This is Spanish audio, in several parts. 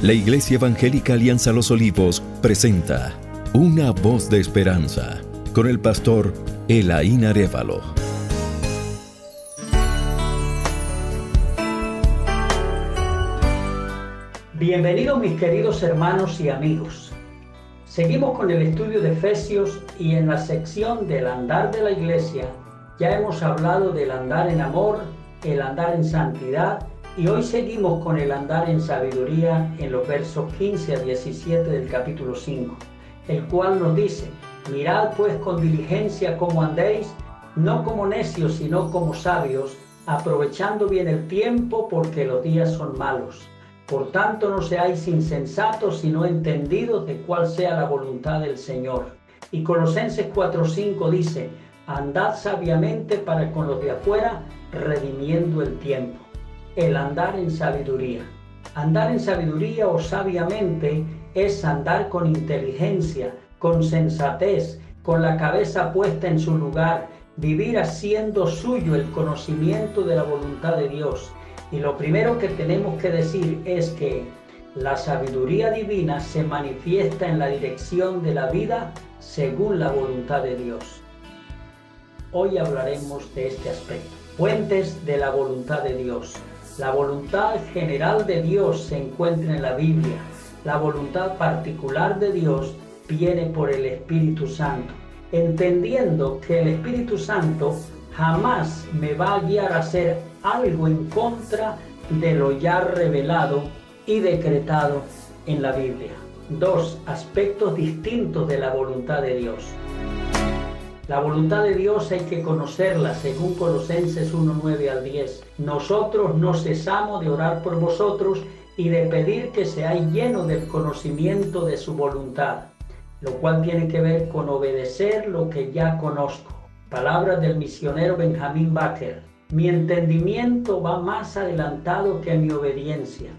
La Iglesia Evangélica Alianza Los Olivos presenta Una voz de esperanza con el pastor Elaín Arevalo. Bienvenidos mis queridos hermanos y amigos. Seguimos con el estudio de Efesios y en la sección del andar de la iglesia ya hemos hablado del andar en amor, el andar en santidad y hoy seguimos con el andar en sabiduría en los versos 15 a 17 del capítulo 5, el cual nos dice, mirad pues con diligencia cómo andéis, no como necios, sino como sabios, aprovechando bien el tiempo porque los días son malos. Por tanto no seáis insensatos, sino entendidos de cuál sea la voluntad del Señor. Y Colosenses 4:5 dice, andad sabiamente para con los de afuera, redimiendo el tiempo el andar en sabiduría. Andar en sabiduría o sabiamente es andar con inteligencia, con sensatez, con la cabeza puesta en su lugar, vivir haciendo suyo el conocimiento de la voluntad de Dios. Y lo primero que tenemos que decir es que la sabiduría divina se manifiesta en la dirección de la vida según la voluntad de Dios. Hoy hablaremos de este aspecto. Fuentes de la voluntad de Dios. La voluntad general de Dios se encuentra en la Biblia. La voluntad particular de Dios viene por el Espíritu Santo, entendiendo que el Espíritu Santo jamás me va a guiar a hacer algo en contra de lo ya revelado y decretado en la Biblia. Dos aspectos distintos de la voluntad de Dios. La voluntad de Dios hay que conocerla según Colosenses 1, 9 al 10. Nosotros no cesamos de orar por vosotros y de pedir que seáis llenos del conocimiento de su voluntad, lo cual tiene que ver con obedecer lo que ya conozco. Palabras del misionero Benjamín Baker. Mi entendimiento va más adelantado que mi obediencia.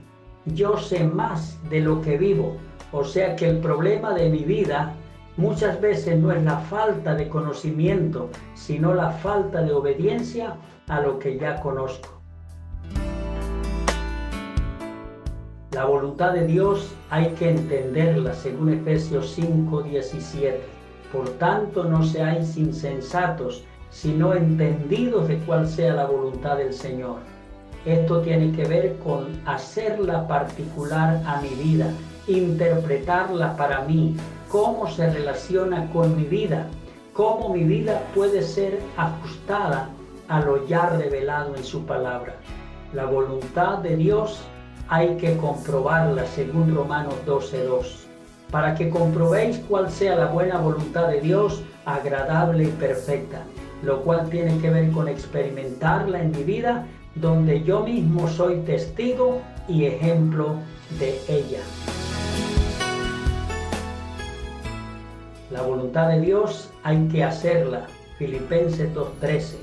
Yo sé más de lo que vivo, o sea que el problema de mi vida Muchas veces no es la falta de conocimiento, sino la falta de obediencia a lo que ya conozco. La voluntad de Dios hay que entenderla según Efesios 5, 17. Por tanto, no seáis insensatos, sino entendidos de cuál sea la voluntad del Señor. Esto tiene que ver con hacerla particular a mi vida, interpretarla para mí, cómo se relaciona con mi vida, cómo mi vida puede ser ajustada a lo ya revelado en su palabra. La voluntad de Dios hay que comprobarla según Romanos 12.2, para que comprobéis cuál sea la buena voluntad de Dios, agradable y perfecta, lo cual tiene que ver con experimentarla en mi vida, donde yo mismo soy testigo y ejemplo de ella. La voluntad de Dios hay que hacerla. Filipenses 2.13.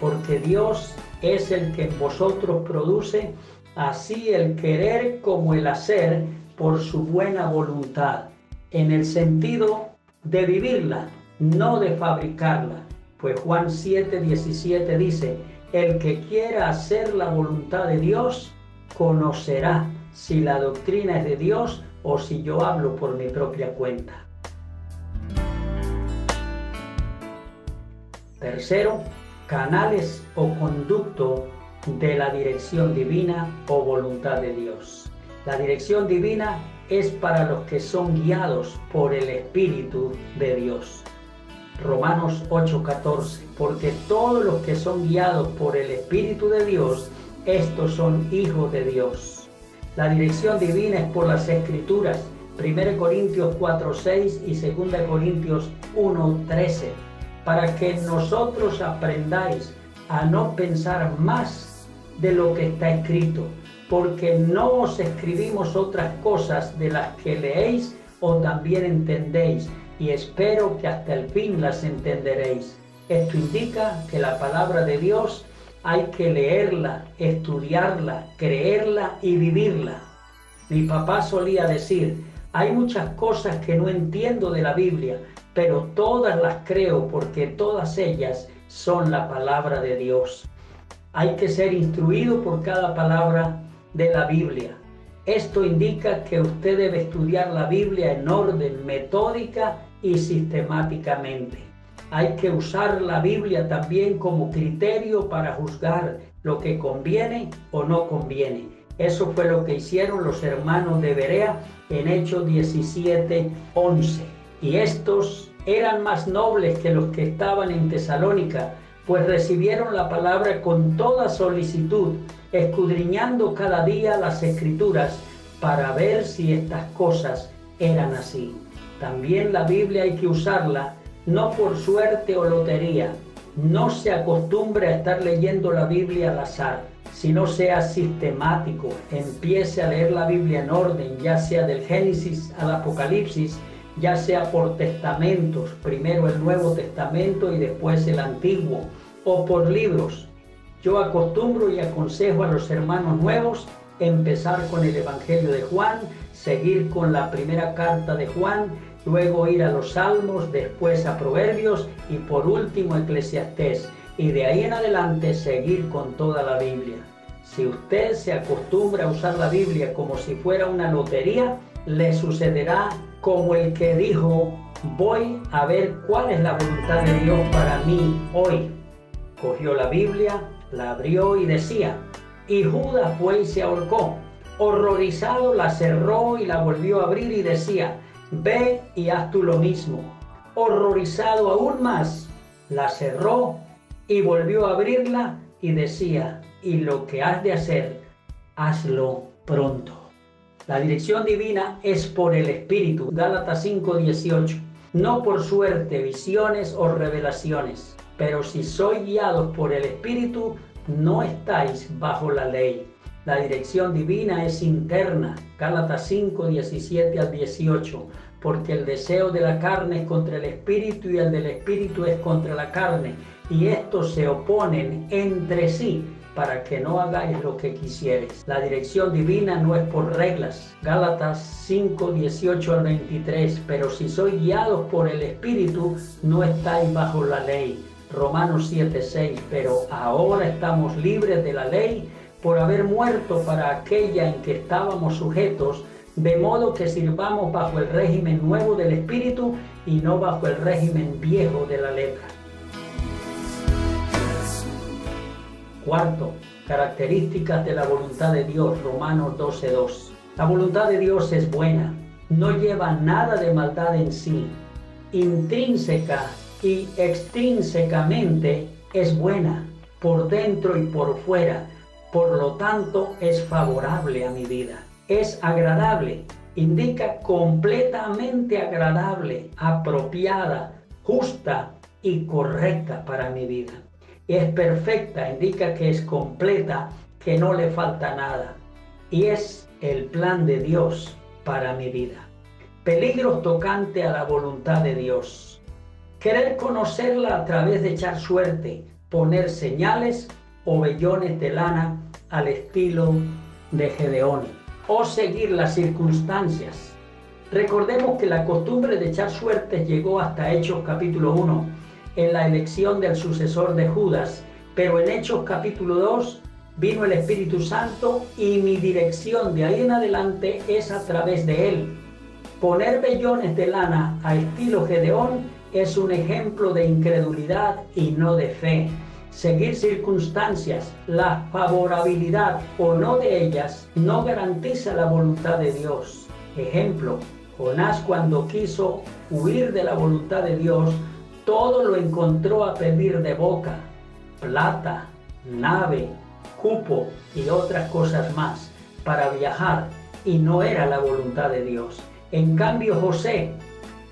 Porque Dios es el que en vosotros produce así el querer como el hacer por su buena voluntad, en el sentido de vivirla, no de fabricarla. Pues Juan 7:17 dice, el que quiera hacer la voluntad de Dios, conocerá si la doctrina es de Dios o si yo hablo por mi propia cuenta. Tercero, canales o conducto de la dirección divina o voluntad de Dios. La dirección divina es para los que son guiados por el Espíritu de Dios. Romanos 8:14, porque todos los que son guiados por el Espíritu de Dios, estos son hijos de Dios. La dirección divina es por las Escrituras, 1 Corintios 4:6 y 2 Corintios 1:13 para que nosotros aprendáis a no pensar más de lo que está escrito, porque no os escribimos otras cosas de las que leéis o también entendéis, y espero que hasta el fin las entenderéis. Esto indica que la palabra de Dios hay que leerla, estudiarla, creerla y vivirla. Mi papá solía decir, hay muchas cosas que no entiendo de la Biblia, pero todas las creo porque todas ellas son la palabra de Dios. Hay que ser instruido por cada palabra de la Biblia. Esto indica que usted debe estudiar la Biblia en orden metódica y sistemáticamente. Hay que usar la Biblia también como criterio para juzgar lo que conviene o no conviene. Eso fue lo que hicieron los hermanos de Berea en Hechos 17, 11. Y estos eran más nobles que los que estaban en Tesalónica, pues recibieron la palabra con toda solicitud, escudriñando cada día las escrituras para ver si estas cosas eran así. También la Biblia hay que usarla no por suerte o lotería. No se acostumbre a estar leyendo la Biblia al azar, sino sea sistemático. Empiece a leer la Biblia en orden, ya sea del Génesis al Apocalipsis, ya sea por testamentos, primero el Nuevo Testamento y después el Antiguo, o por libros. Yo acostumbro y aconsejo a los hermanos nuevos empezar con el Evangelio de Juan, seguir con la primera carta de Juan, luego ir a los Salmos, después a Proverbios y por último Eclesiastés. Y de ahí en adelante seguir con toda la Biblia. Si usted se acostumbra a usar la Biblia como si fuera una lotería, le sucederá como el que dijo, voy a ver cuál es la voluntad de Dios para mí hoy. Cogió la Biblia, la abrió y decía, y Judas fue y se ahorcó. Horrorizado la cerró y la volvió a abrir y decía, ve y haz tú lo mismo. Horrorizado aún más, la cerró y volvió a abrirla y decía, y lo que has de hacer, hazlo pronto. La dirección divina es por el Espíritu, Gálatas 5:18, no por suerte, visiones o revelaciones, pero si sois guiados por el Espíritu, no estáis bajo la ley. La dirección divina es interna, Gálatas 5, 17 al 18, porque el deseo de la carne es contra el espíritu y el del espíritu es contra la carne, y estos se oponen entre sí para que no hagáis lo que quisieres. La dirección divina no es por reglas. Gálatas 5, 18 al 23, pero si sois guiados por el espíritu, no estáis bajo la ley. Romanos 7:6, pero ahora estamos libres de la ley por haber muerto para aquella en que estábamos sujetos, de modo que sirvamos bajo el régimen nuevo del Espíritu y no bajo el régimen viejo de la letra. Cuarto, características de la voluntad de Dios, Romanos 12:2. La voluntad de Dios es buena, no lleva nada de maldad en sí, intrínseca y extrínsecamente es buena, por dentro y por fuera, por lo tanto es favorable a mi vida. Es agradable, indica completamente agradable, apropiada, justa y correcta para mi vida. Es perfecta, indica que es completa, que no le falta nada. Y es el plan de Dios para mi vida. Peligros tocante a la voluntad de Dios Querer conocerla a través de echar suerte, poner señales o vellones de lana al estilo de Gedeón o seguir las circunstancias. Recordemos que la costumbre de echar suerte llegó hasta Hechos capítulo 1 en la elección del sucesor de Judas, pero en Hechos capítulo 2 vino el Espíritu Santo y mi dirección de ahí en adelante es a través de él. Poner vellones de lana a estilo Gedeón es un ejemplo de incredulidad y no de fe. Seguir circunstancias, la favorabilidad o no de ellas, no garantiza la voluntad de Dios. Ejemplo, Jonás cuando quiso huir de la voluntad de Dios, todo lo encontró a pedir de boca, plata, nave, cupo y otras cosas más para viajar, y no era la voluntad de Dios. En cambio, José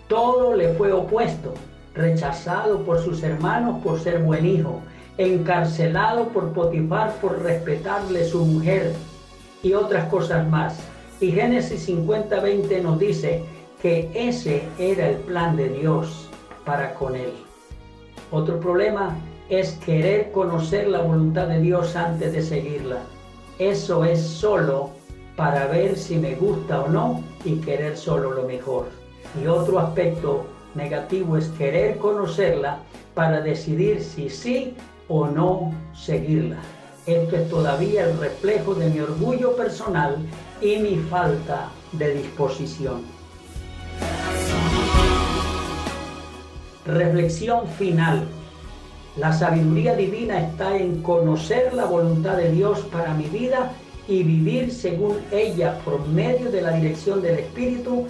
todo le fue opuesto, rechazado por sus hermanos por ser buen hijo, encarcelado por Potifar por respetarle su mujer y otras cosas más. Y Génesis 50:20 nos dice que ese era el plan de Dios para con él. Otro problema es querer conocer la voluntad de Dios antes de seguirla. Eso es solo para ver si me gusta o no y querer solo lo mejor. Y otro aspecto negativo es querer conocerla para decidir si sí o no seguirla. Esto es todavía el reflejo de mi orgullo personal y mi falta de disposición. Reflexión final. La sabiduría divina está en conocer la voluntad de Dios para mi vida y vivir según ella por medio de la dirección del Espíritu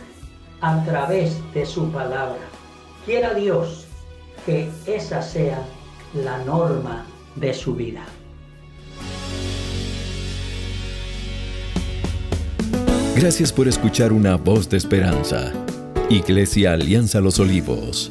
a través de su palabra. Quiera Dios que esa sea la norma de su vida. Gracias por escuchar una voz de esperanza. Iglesia Alianza Los Olivos